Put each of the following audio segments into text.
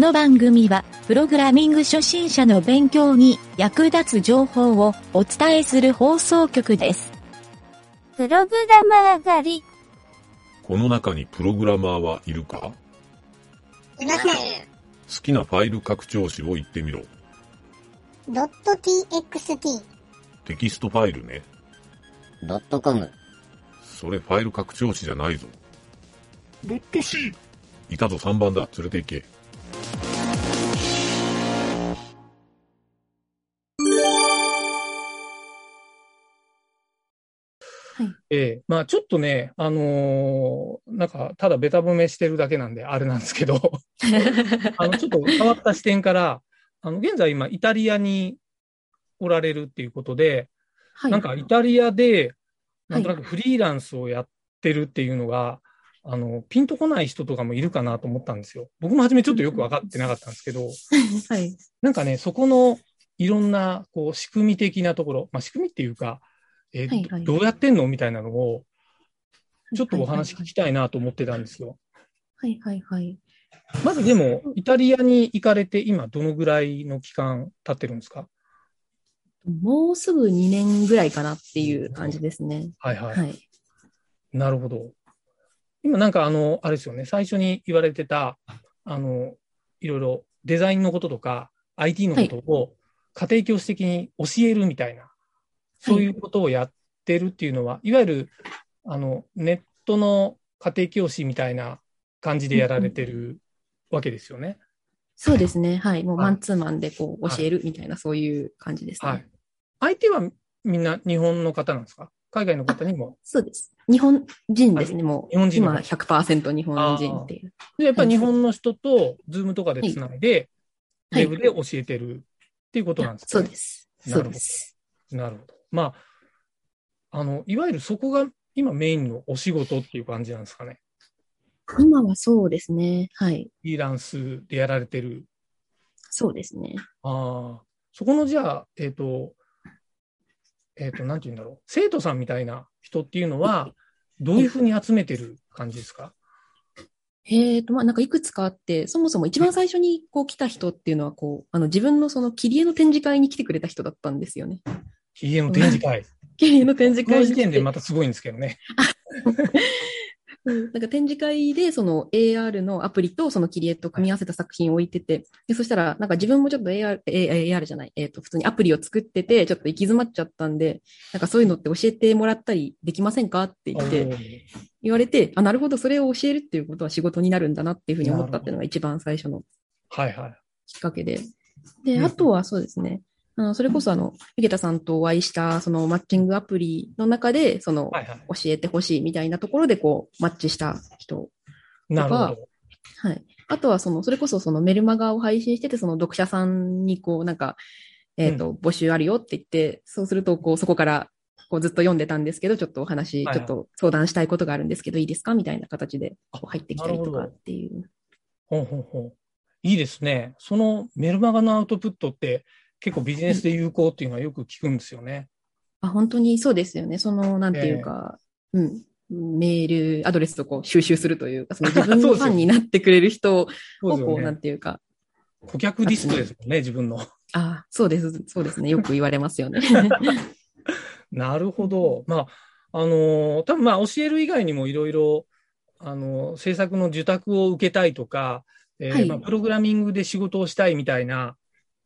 この番組は、プログラミング初心者の勉強に役立つ情報をお伝えする放送局です。プログラマー狩り。この中にプログラマーはいるか？いません。好きなファイル拡張子を言ってみろ。ドット .txt。テキストファイルね。ドットコム。それファイル拡張子じゃないぞ。ドット C。いたぞ3番だ。連れて行け。ええまあちょっとね、あのーなんか、ただベタ褒めしてるだけなんで、あれなんですけど、あの、ちょっと変わった視点から、あの、現在今、イタリアにおられるっていうことで、はい。なんかイタリアで、なんとなくフリーランスをやってるっていうのが、あの、ピンとこない人とかもいるかなと思ったんですよ。僕も初めちょっとよく分かってなかったんですけど、はい。なんかね、そこのいろんな、こう、仕組み的なところ、まあ、仕組みっていうか、えーはいはいどどうやってんの？みたいなのを、ちょっとお話聞きたいなと思ってたんですよ。はいはいはい。まずでも、イタリアに行かれて今どのぐらいの期間経ってるんですか？もうすぐ2年ぐらいかなっていう感じですね。はいはい。はい。なるほど。今なんかあの、あれですよね、最初に言われてた、あの、いろいろデザインのこととか、IT のことを家庭教師的に教えるみたいな、そういうことをやってるっていうのは、いわゆる、あの、ネットの家庭教師みたいな感じでやられてるわけですよね。そうですね。はい。もうはいマンツーマンでこう教えるみたいな、そういう感じですね。はい。相手はみんな日本の方なんですか？海外の方にも。そうです。日本人ですね。もう、日本人の今100%日本人っていう。でやっぱり日本の人と、ズームとかでつないで、ウはいェブで教えてるっていうことなんですそうね。です。なるほどそうです。なるほど。まあ、あの、いわゆるそこが今メインのお仕事っていう感じなんですかね。今はそうですね。はい。フリーランスでやられてる。そうですね。ああ、そこのじゃあ、えっ、と、えっ、と、なんて言うんだろう。生徒さんみたいな人っていうのは、どういうふうに集めてる感じですか？えーと、まあ、なんかいくつかあって、そもそも一番最初にこう来た人っていうのは、こう、あの自分のその切り絵の展示会に来てくれた人だったんですよね。家の展示会。切り絵の展示この時点でまたすごいんですけどね。うんなんか展示会でその AR のアプリとその切り絵と組み合わせた作品を置いてて、でそしたらなんか自分もちょっと AR、AR じゃない、えっ、と普通にアプリを作ってて、ちょっと行き詰まっちゃったんで、なんかそういうのって教えてもらったりできませんかって言って、言われて、あ、なるほど、それを教えるっていうことは仕事になるんだなっていうふうに思ったっていうのが一番最初のはいはい。きっかけで。で、うんあとはそうですね。あの、それこそあの、ゆげたさんとお会いした、そのマッチングアプリの中で、その、はいはい。教えてほしいみたいなところで、こう、マッチした人。なるほど。はい。あとは、その、それこそそのメルマガを配信してて、その読者さんに、こう、なんか、えっ、と、募集あるよって言って、そうすると、こう、そこから、こう、ずっと読んでたんですけど、ちょっとお話、はいはいちょっと相談したいことがあるんですけど、いいですかみたいな形で、こう入ってきたりとかっていう。ほうほうほう。いいですね。そのメルマガのアウトプットって結構ビジネスで有効っていうのはよく聞くんですよね。あ、本当にそうですよね。その、なんていうか、うん。メール、アドレスをこう収集するというか、その自分 のファンになってくれる人を、そうう、な。んていうか、顧客リストですもんね、自分の。あ、そうです、そうですね。よく言われますよね。なるほど。まあ、あのー多分まあ教える以外にもいろいろ、あのー制作の受託を受けたいとか、えーはいまあ、プログラミングで仕事をしたいみたいな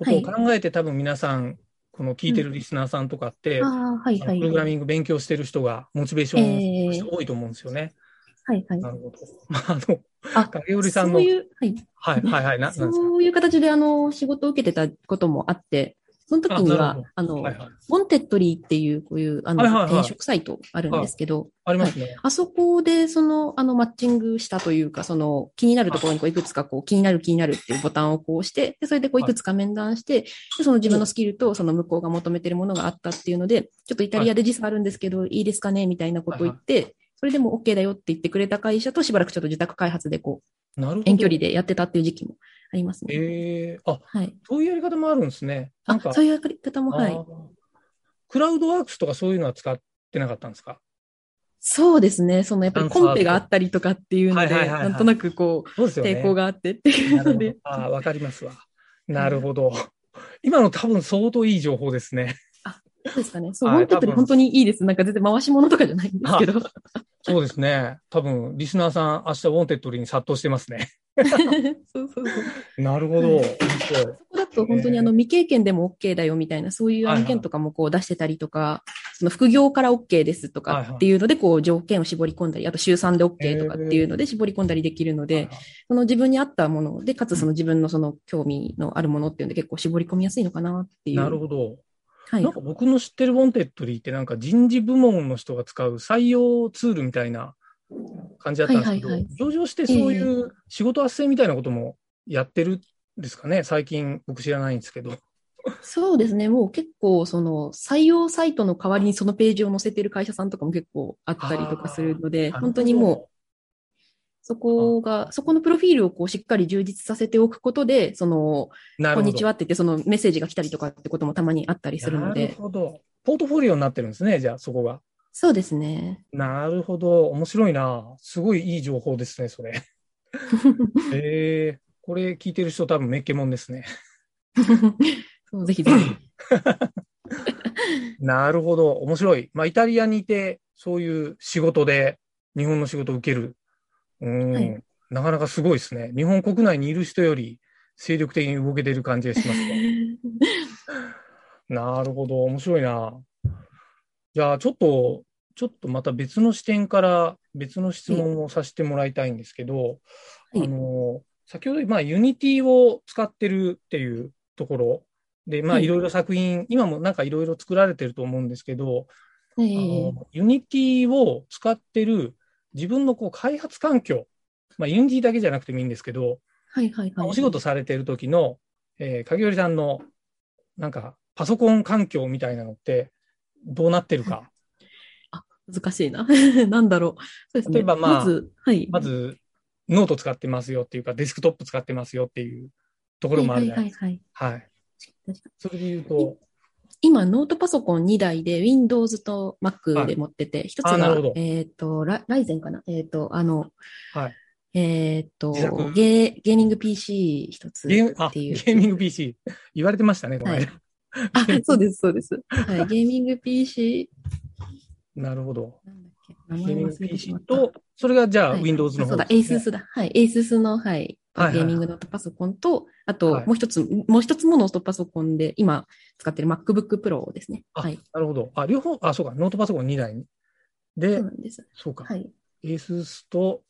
ことを考えて、多分皆さん、この聞いてるリスナーさんとかって、プログラミング勉強してる人がモチベーション多いと思うんですよね。はいはい。なるほど。まあ、あの、あ、影織さんの、そういう、はい。はいはいはい、そういう形で、あの、仕事を受けてたこともあって、その時にはあの、はいはい。 Wantedly っていう、こういう、あの、はいはいはい。転職サイトあるんですけど、ありますね。あそこで、その、あの、マッチングしたというか、その、気になるところにこういくつかこう、気になる気になるっていうボタンをこう押して、で、それでこうい。くつか面談して、で、その自分のスキルとその向こうが求めてるものがあったっていうので、ちょっとイタリアで時差あるんですけど、い。いですかねみたいなことを言って、それでも OK だよって言ってくれた会社としばらくちょっと受託開発でこう、なるほど。遠距離でやってたっていう時期もありますね。ええあ、はい。そういうやり方もあるんですね。なあんか、、そういうやり方も、はいクラウドワークスとかそういうのは使ってなかったんですか？そうですね。そのやっぱりコンペがあったりとかっていうので、なんとなくこう、そうね。抵抗があってっていうので。ああ、わかりますわ。なるほど。今の多分相当いい情報ですね。そうですかね。そう、はい Wantedly 多分本当にいいです。なんか全然回し者とかじゃないんですけど。そうですね。多分、リスナーさん、明日、 Wantedly に殺到してますね。そうそうそう。なるほど。そこだと本当にあの未経験でも OK だよみたいな、そういう案件とかもこう出してたりとか、その副業から OK ですとかっていうので、こう条件を絞り込んだり、あと週3で OK とかっていうので絞り込んだりできるので、その自分に合ったもので、かつその自分のその興味のあるものっていうので結構絞り込みやすいのかなっていう。なるほど。はいなん。か僕の知ってる Wantedly ってなんか人事部門の人が使う採用ツールみたいな感じだったんですけど、はいはいはい上場してそういう仕事斡旋みたいなこともやってるんですかね？最近僕知らないんですけど。そうですね。もう結構、その、採用サイトの代わりにそのページを載せてる会社さんとかも結構あったりとかするので、本当にもう、そこが、そこのプロフィールをこうしっかり充実させておくことで、その。こんにちはって言って、そのメッセージが来たりとかってこともたまにあったりするのなるで、ほど。ポートフォリオになってるんですね、じゃあそこが。そうですね。なるほど。面白いな。すごいいい情報ですね、それ。えー、これ聞いてる人多分メッケモンですね。そうぜひぜひ。なるほど。面白い。まあ、イタリアにいて、そういう仕事で、日本の仕事を受ける。うーん、はいなかなかすごいですね。日本国内にいる人より精力的に動けてる感じがしますね。なるほど。面白いな。じゃあ、ちょっと、ちょっとまた別の視点から別の質問をさせてもらいたいんですけど、はいあの、先ほど、まあ、 Unity を使ってるっていうところで、まあ、はいいろいろ作品、今もなんかいろいろ作られてると思うんですけど、えあえの Unity を使ってる自分のこう開発環境、まあ、 Unity だけじゃなくてもいいんですけど、はいはいはい。お仕事されてる時の、えー、影織さんの、なんか、パソコン環境みたいなのって、どうなってるか？難しいな。なんだろう。そう。例えばまあず、はい。まず、ノート使ってますよっていうか、デスクトップ使ってますよっていうところもあるじゃないですか。はいはいはいはい。それで言うと、今、ノートパソコン2台で Windows と Mac で持ってて、一つがあなるほど、えっ、と、ラライゼンかな？えっ、と、あの、はい。えっ、と自作ゲー、ゲーミング PC 一つっていう。ーミング PC。言われてましたね、この間。はい あ、そうです、そうです。はい。ゲーミング PC、なるほど。なんだっけ、名ゲーミング PC。と、それがじゃあ、はい Windows の方あそうだ、ASUS だ。はい。ASUS の、はい。ゲーミングノートパソコンと、あと、はいもう一つ、もう一つもノートパソコンで、今使ってる MacBook Pro ですね。あはい。なるほど。あ、両方、あ、そうか、ノートパソコン2台に。そうでな、んです。そうか。はい。ASUS と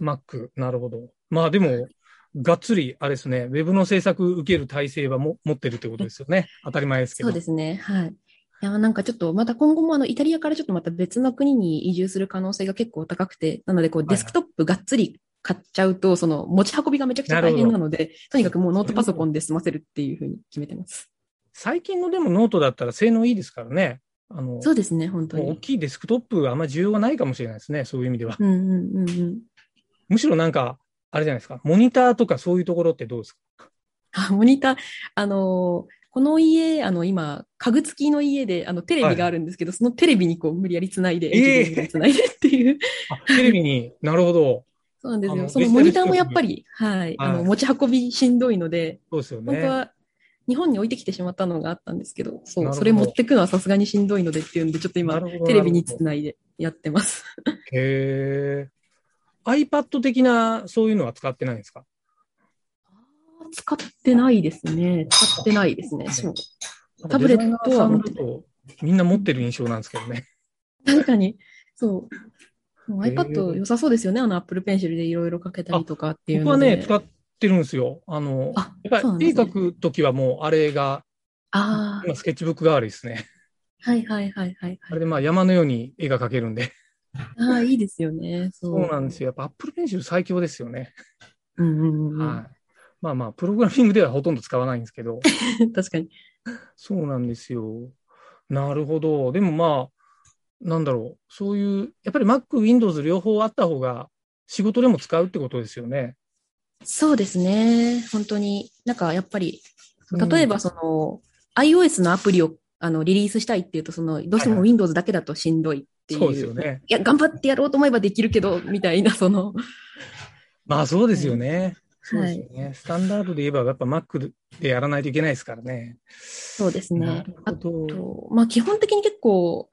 Mac。なるほど。まあでも、がっつり、あれですね、ウェブの制作受ける体制はも持ってるってことですよね。当たり前ですけど。そうですね。はい。いや、なんかちょっと、また今後もあの、イタリアからちょっとまた別の国に移住する可能性が結構高くて、なので、こう、デスクトップがっつり買っちゃうと、その、持ち運びがめちゃくちゃ大変なので、とにかくもうノートパソコンで済ませるっていうふうに決めてます。最近のでもノートだったら性能いいですからね。あの、そうですね、本当もう大に。きいデスクトップはあんまり需要がないかもしれないですね。そういう意味では。うんうんうんうん。むしろなんか、あれじゃないですか。モニターとかそういうところってどうですか？あ、モニター、あのーこの家、あの、今、家具付きの家で、あの、テレビがあるんですけど、そのテレビにこう、無理やりつないで、ええ HDMI につないでっていう。あ、テレビに、なるほど。そうなんですよ。そのモニターもやっぱり、はい、はいあの、持ち運びしんどいので、そうですよね。本当は日本に置いてきてしまったのがあったんですけど、そう、それ持ってくのはさすがにしんどいのでっていうんで、ちょっと今テレビにつないでやってます。へえ。iPad 的な、そういうのは使ってないんですか？使ってないですね。使ってないですね。そう。タブレットはみんな持ってる印象なんですけどね。確かに、そう。もう iPad 良さそうですよね。あの Apple Pencil でいろいろ書けたりとかっていう。僕はね、使ってるんですよ。あの、あやっぱり絵描くときはもうあれが、あ今スケッチブック代わりですね。あ、はいはいはいはい、はい。あれでまあ山のように絵が描けるんで。ああ、いいですよね。そ。そううなんですよ。やっぱ Apple Pencil 最強ですよね。うんうんうんうん。はい。まあまあ、プログラミングではほとんど使わないんですけど。確かに。そうなんですよ。なるほど。でもまあ、なんだろう。そういう、やっぱり Mac、Windows 両方あった方が仕事でも使うってことですよね。そうですね。本当に。なんかやっぱり、うん例えばその、iOS のアプリをあのリリースしたいっていうと、その、どうしても Windows だけだとしんどいっっていう。そうですよね。いや、頑張ってやろうと思えばできるけど、みたいな、その、まあそうですよね。そうはいですよね。スタンダードで言えば、やっぱ Mac でやらないといけないですからね。そうですなねる。あ。と、まあ基本的に結構、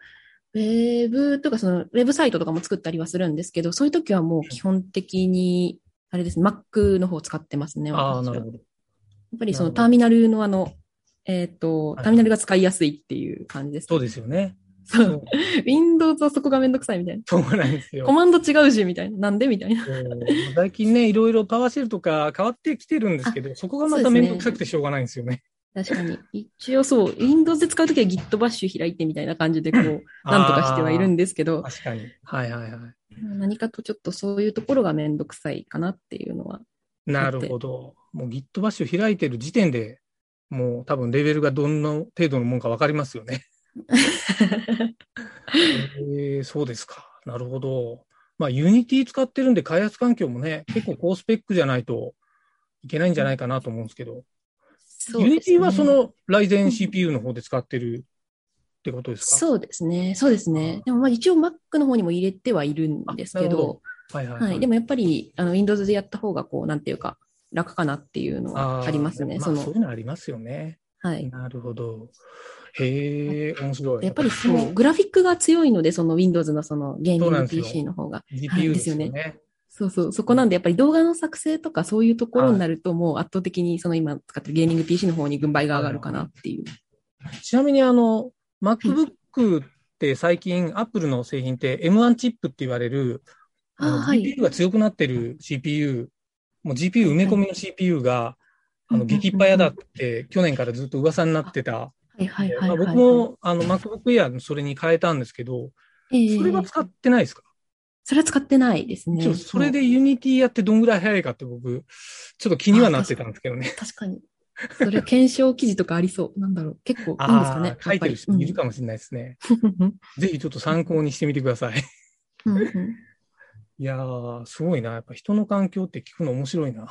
ウェブとかその、ウェブサイトとかも作ったりはするんですけど、そういう時はもう基本的に、あれですね、Mac の方を使ってますね。ああ、なるほど。やっぱりそのターミナルのあの、えっ、と、はいターミナルが使いやすいっていう感じです、そうですよね。そそうう。Windows はそこがめんどくさいみたいな。そうなんですよコ。マンド違うし、みたいな。なんでみたいな。最近ね、いろいろパワーシェルとか変わってきてるんですけど、そこがまためんどくさくてしょうがないんですよね。確かに。一応そう、Windows で使うときは Git バッシュ開いてみたいな感じで、こう、なんとかしてはいるんですけど、確かに。はいはいはい。何かとちょっとそういうところがめんどくさいかなっていうのは。なるほど。もう Git バッシュ開いてる時点で、もう多分レベルがどんな程度のもんかわかりますよね。えー、そうですか。なるほど。まあ、Unity 使ってるんで開発環境もね、結構高スペックじゃないといけないんじゃないかなと思うんですけど、そうですね Unity はその Ryzen CPU の方で使ってるってことですか？そうですね。そうですね。でもまあ一応 Mac の方にも入れてはいるんですけど、はいはい、はい。でもやっぱり、あの、Windows でやった方が、こう、なんていうか、楽かなっていうのはありますね。そのあそういうのありますよね。はい。なるほど。へえ、面白い。やっぱりそう、グラフィックが強いので、その Windows のそのゲーミング PC の方が。GPU ですよはいね。そうそう、そこなんで、やっぱり動画の作成とかそういうところになると、もう圧倒的にその今使ってるゲーミング PC の方に軍配が上がるかなっていう。ちなみにあの、MacBook って最近 Apple の製品って M1 チップって言われる、GPU が強くなってる CPU、もう GPU 埋め込みの CPU が、あの、激いっぱいやだって去年からずっと噂になってた。はいはいはいまあはい、僕もあの MacBook Air それに変えたんですけど、ええそれは使ってないですか？それは使ってないですね。ちょそれで Unity やってどんぐらい早いかって僕、ちょっと気にはなってたんですけどね。確かに。それ検証記事とかありそう。なんだろう。結構いいんですかね。書いてる人いるかもしれないですね。ぜひちょっと参考にしてみてください。うんうんいやー、すごいな。やっぱ人の環境って聞くの面白いな。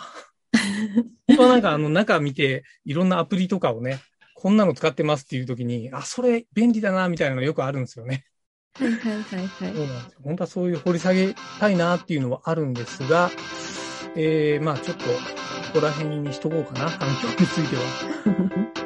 本当はなんかあの中見て、いろんなアプリとかをね、こんなの使ってますっていう時に、あ、それ便利だな、みたいなのよくあるんですよね。はいはいはいはい。そうなんですよ。本当はそういう掘り下げたいなっていうのはあるんですが、えー、まあちょっと、ここら辺にしとこうかな、環境については。